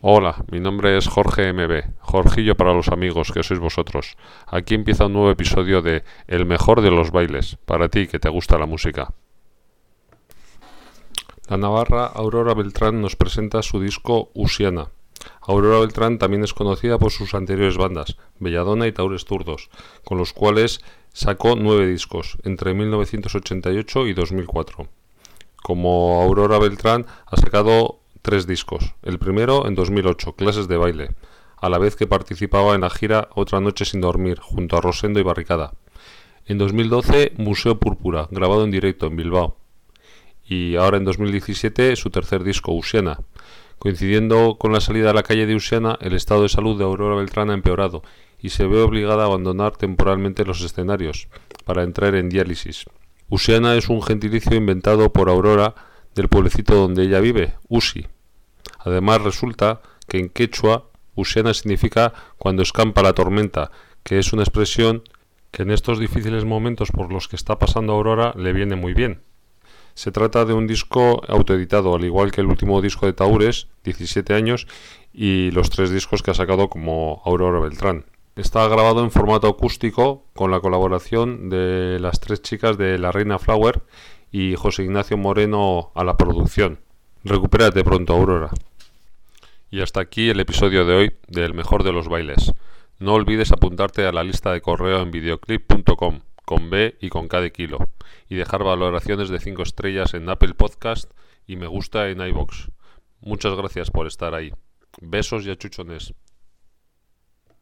Hola, mi nombre es Jorge MB, Jorgillo para los amigos que sois vosotros. Aquí empieza un nuevo episodio de El mejor de los bailes, para ti que te gusta la música. La navarra Aurora Beltrán nos presenta su disco Usiana, Aurora Beltrán también es conocida por sus anteriores bandas, Belladona y Taures Turdos, con los cuales sacó nueve discos entre 1988 y 2004. Como Aurora Beltrán ha sacado tres discos. El primero en 2008, Clases de baile, a la vez que participaba en la gira Otra noche sin dormir, junto a Rosendo y Barricada. En 2012, Museo Púrpura, grabado en directo en Bilbao. Y ahora en 2017, su tercer disco, Usiana. Coincidiendo con la salida a la calle de Usiana, el estado de salud de Aurora Beltrán ha empeorado y se ve obligada a abandonar temporalmente los escenarios para entrar en diálisis. Usiana es un gentilicio inventado por Aurora del pueblecito donde ella vive, Usi, Además resulta que en quechua Usiana significa cuando escampa la tormenta, que es una expresión que en estos difíciles momentos por los que está pasando Aurora le viene muy bien. Se trata de un disco autoeditado, al igual que el último disco de Taures, 17 años, y los tres discos que ha sacado como Aurora Beltrán. Está grabado en formato acústico con la colaboración de las tres chicas de La Reina Flower y José Ignacio Moreno a la producción. Recupérate pronto, Aurora. Y hasta aquí el episodio de hoy del mejor de los bailes. No olvides apuntarte a la lista de correo en videoclip.com con B y con K de kilo y dejar valoraciones de 5 estrellas en Apple Podcast y me gusta en iBox. Muchas gracias por estar ahí. Besos y achuchones.